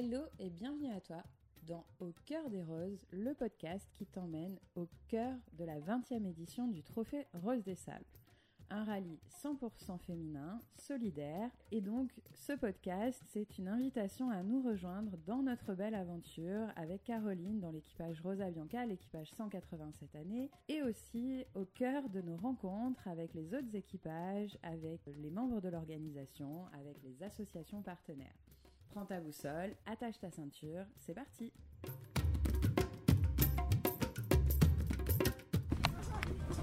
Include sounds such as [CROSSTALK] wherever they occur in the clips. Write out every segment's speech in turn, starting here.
Hello et bienvenue à toi dans Au cœur des roses, le podcast qui t'emmène au cœur de la 20e édition du Trophée Rose des Sables. Un rallye 100% féminin, solidaire, et donc ce podcast, c'est une invitation à nous rejoindre dans notre belle aventure avec Caroline dans l'équipage Rosa Bianca, l'équipage 180 cette année, et aussi au cœur de nos rencontres avec les autres équipages, avec les membres de l'organisation, avec les associations partenaires. Prends ta boussole, attache ta ceinture, c'est parti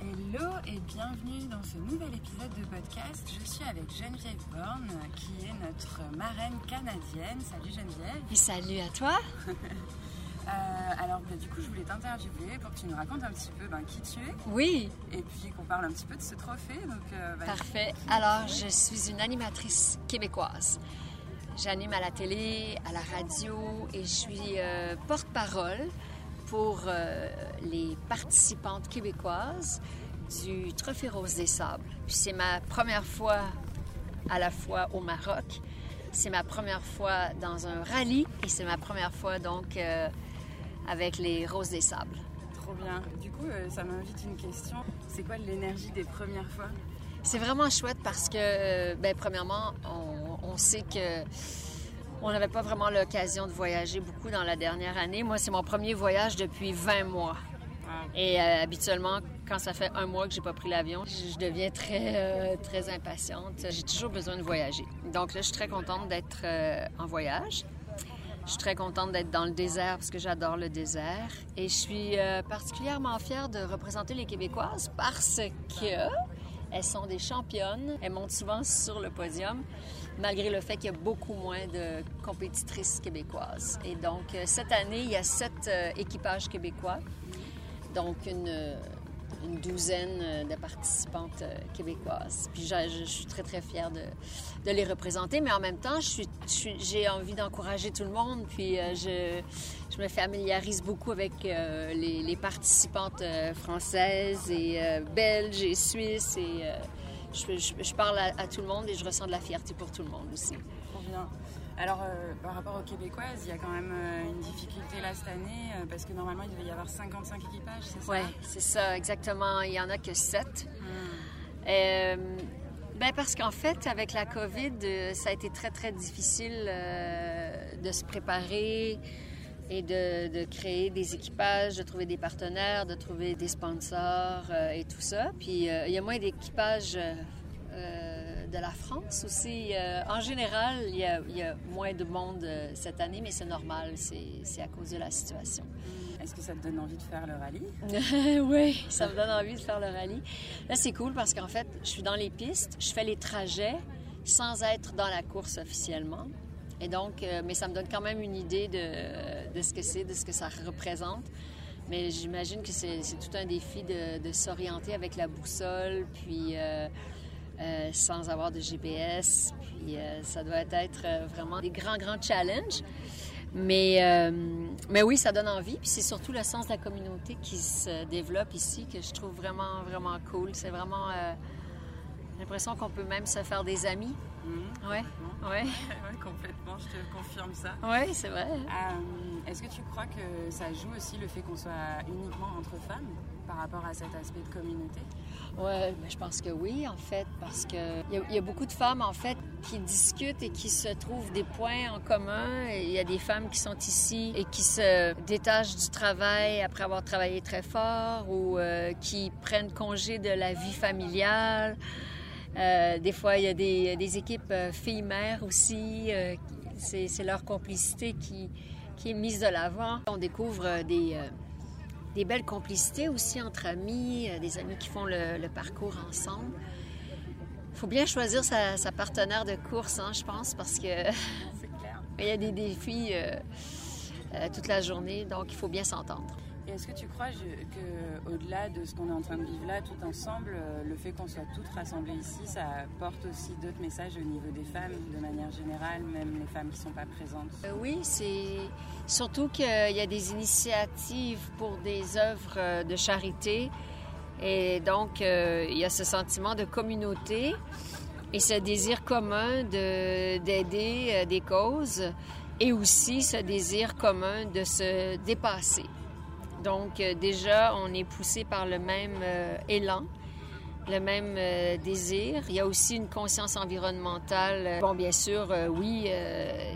Hello et bienvenue dans ce nouvel épisode de podcast. Je suis avec Geneviève Borne qui est notre marraine canadienne. Salut Geneviève. Et salut à toi. [LAUGHS] Euh, alors bah, du coup je voulais t'interviewer pour que tu nous racontes un petit peu ben, qui tu es. Oui. Et puis qu'on parle un petit peu de ce trophée. Donc, euh, bah, Parfait. Alors je suis une animatrice québécoise. J'anime à la télé, à la radio et je suis euh, porte-parole pour euh, les participantes québécoises du Trophée Rose des Sables. c'est ma première fois à la fois au Maroc, c'est ma première fois dans un rallye et c'est ma première fois donc euh, avec les Roses des Sables. Trop bien. Du coup, ça m'invite une question. C'est quoi l'énergie des premières fois? C'est vraiment chouette parce que, ben, premièrement, on, sait que on n'avait pas vraiment l'occasion de voyager beaucoup dans la dernière année. Moi, c'est mon premier voyage depuis 20 mois. Et euh, habituellement, quand ça fait un mois que j'ai pas pris l'avion, je, deviens très euh, très impatiente. J'ai toujours besoin de voyager. Donc là, je suis très contente d'être euh, en voyage. Je suis très contente d'être dans le désert parce que j'adore le désert. Et je suis particulièrement fière de représenter les Québécoises parce que elles sont des championnes. Elles montent souvent sur le podium, malgré le fait qu'il y a beaucoup moins de compétitrices québécoises. Et donc, euh, cette année, il y a sept euh, équipages québécois. Donc, une, une douzaine de participantes québécoises. Puis je, suis très, très fière de, les représenter, mais en même temps, j'ai envie d'encourager tout le monde. Puis je, je me familiarise beaucoup avec euh, les, participantes euh, françaises et euh, belges et suisses et je, parle à, tout le monde et je ressens de la fierté pour tout le monde aussi. Bien. Alors, par rapport aux Québécoises, il y a quand même une difficulté là cette année parce que normalement il devait y avoir 55 équipages, c'est ça? Oui, c'est ça, exactement. Il n'y en a que 7. Hmm. ben parce qu'en fait, avec la COVID, ça a été très, très difficile de se préparer et de, créer des équipages, de trouver des partenaires, de trouver des sponsors euh, et tout ça. Puis euh, il y a moins d'équipages euh, de la France aussi. en général, il y, a, il y, a, moins de monde cette année, mais c'est normal, c'est à cause de la situation. Est-ce que ça te donne envie de faire le rallye? [LAUGHS] oui, ça me donne envie de faire le rallye. Là, c'est cool parce qu'en fait, je suis dans les pistes, je fais les trajets sans être dans la course officiellement. Et donc, euh, mais ça me donne quand même une idée de, de ce que c'est, de ce que ça représente. Mais j'imagine que c'est tout un défi de, de s'orienter avec la boussole, puis euh, euh, sans avoir de GPS. Puis ça doit être vraiment des grands, grands challenges. Mais, mais oui, ça donne envie. Puis c'est surtout le sens de la communauté qui se développe ici que je trouve vraiment, vraiment cool. C'est vraiment l'impression qu'on peut même se faire des amis. Mmh. Ouais. [LAUGHS] Ouais. complètement, je te confirme ça. Oui, c'est vrai. Euh, est-ce que tu crois que ça joue aussi le fait qu'on soit uniquement entre femmes par rapport à cet aspect de communauté? Oui, mais je pense que oui, en fait, parce que il y, a beaucoup de femmes, en fait, qui discutent et qui se trouvent des points en commun. Il y a des femmes qui sont ici et qui se détachent du travail après avoir travaillé très fort ou euh, qui prennent congé de la vie familiale. Euh, des fois, il y a des, équipes euh, filles-mères aussi. Euh, c'est leur complicité qui, qui, est mise de l'avant. On découvre des, des belles complicités aussi entre amis, des amis qui font le, parcours ensemble. Il faut bien choisir sa, sa, partenaire de course, hein, je pense, parce que [LAUGHS] il y a des défis toute la journée, donc il faut bien s'entendre. Est-ce que tu crois que au-delà de ce qu'on est en train de vivre là, tout ensemble, euh, le fait qu'on soit toutes rassemblées ici, ça porte aussi d'autres messages au niveau des femmes, de manière générale, même les femmes qui ne sont pas présentes? Euh, Oui, c'est surtout qu'il y a des initiatives pour des œuvres euh, de charité. Et donc, il y a ce sentiment de communauté et ce désir commun d'aider des causes et aussi ce désir commun de se dépasser. Donc euh, déjà, on est poussé par le même euh, élan, le même euh, désir. Il y a aussi une conscience environnementale. Bon, bien sûr, oui,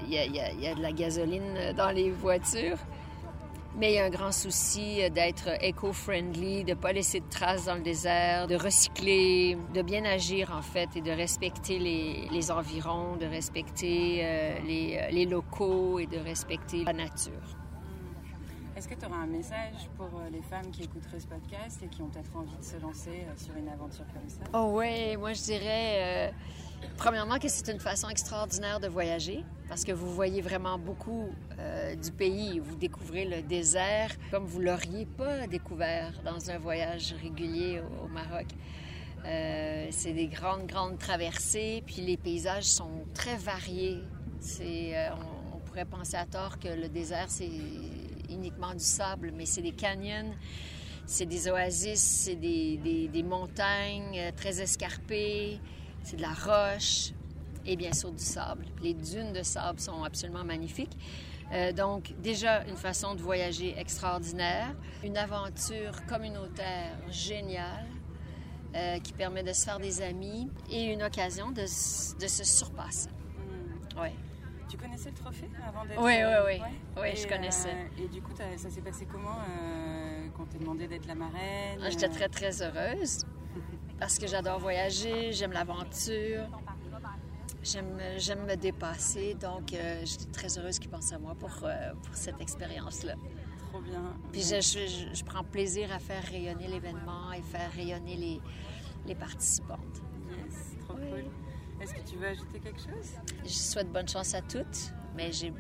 il y, a, de la gasoline dans les voitures, mais il y a un grand souci d'être éco-friendly, de ne pas laisser de traces dans le désert, de recycler, de bien agir en fait et de respecter les, environs, de respecter les locaux et de respecter la nature. Est-ce que tu auras un message pour euh, les femmes qui écouteraient ce podcast et qui ont peut-être envie de se lancer euh, sur une aventure comme ça? Oh oui, moi je dirais, euh, premièrement, que c'est une façon extraordinaire de voyager parce que vous voyez vraiment beaucoup du pays. Vous découvrez le désert comme vous l'auriez pas découvert dans un voyage régulier au, Maroc. c'est des grandes, grandes traversées, puis les paysages sont très variés. On pourrait penser à tort que le désert, c'est uniquement du sable, mais c'est des canyons, c'est des oasis, c'est des, montagnes euh, très escarpées, c'est de la roche et bien sûr du sable. Les dunes de sable sont absolument magnifiques. Euh, donc déjà une façon de voyager extraordinaire, une aventure communautaire géniale euh, qui permet de se faire des amis et une occasion de, de se surpasser. Mm. Ouais. Tu connaissais le trophée avant d'être... Oui, oui, oui. Oui, je connaissais. Euh, et du coup, ça s'est passé comment euh, quand t'es demandé d'être la marraine ah, J'étais euh? très, très heureuse parce que j'adore voyager, j'aime l'aventure, j'aime me dépasser. Donc, j'étais très heureuse qu'ils pensent à moi pour, pour cette expérience-là. Trop bien. Puis je, je, je, prends plaisir à faire rayonner l'événement et faire rayonner les, les participantes. Yes, trop cool. Est-ce que tu veux ajouter quelque chose? Je souhaite bonne chance à toutes, mais j'ai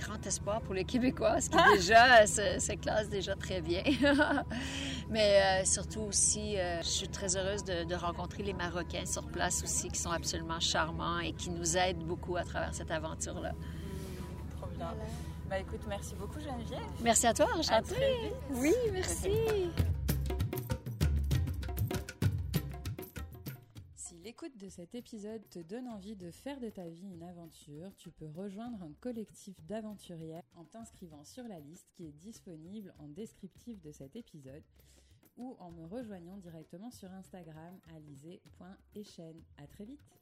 grand espoir pour les Québécois, qui déjà [LAUGHS] se, classe déjà très bien. [LAUGHS] mais euh, surtout aussi, euh, je suis très heureuse de, rencontrer les Marocains sur place aussi, qui sont absolument charmants et qui nous aident beaucoup à travers cette aventure-là. Mmh, trop bien. Bah écoute, merci beaucoup Geneviève. Merci à toi, enchantée. Oui, merci. De cet épisode te donne envie de faire de ta vie une aventure, tu peux rejoindre un collectif d'aventurières en t'inscrivant sur la liste qui est disponible en descriptif de cet épisode ou en me rejoignant directement sur Instagram alizé.echen. À très vite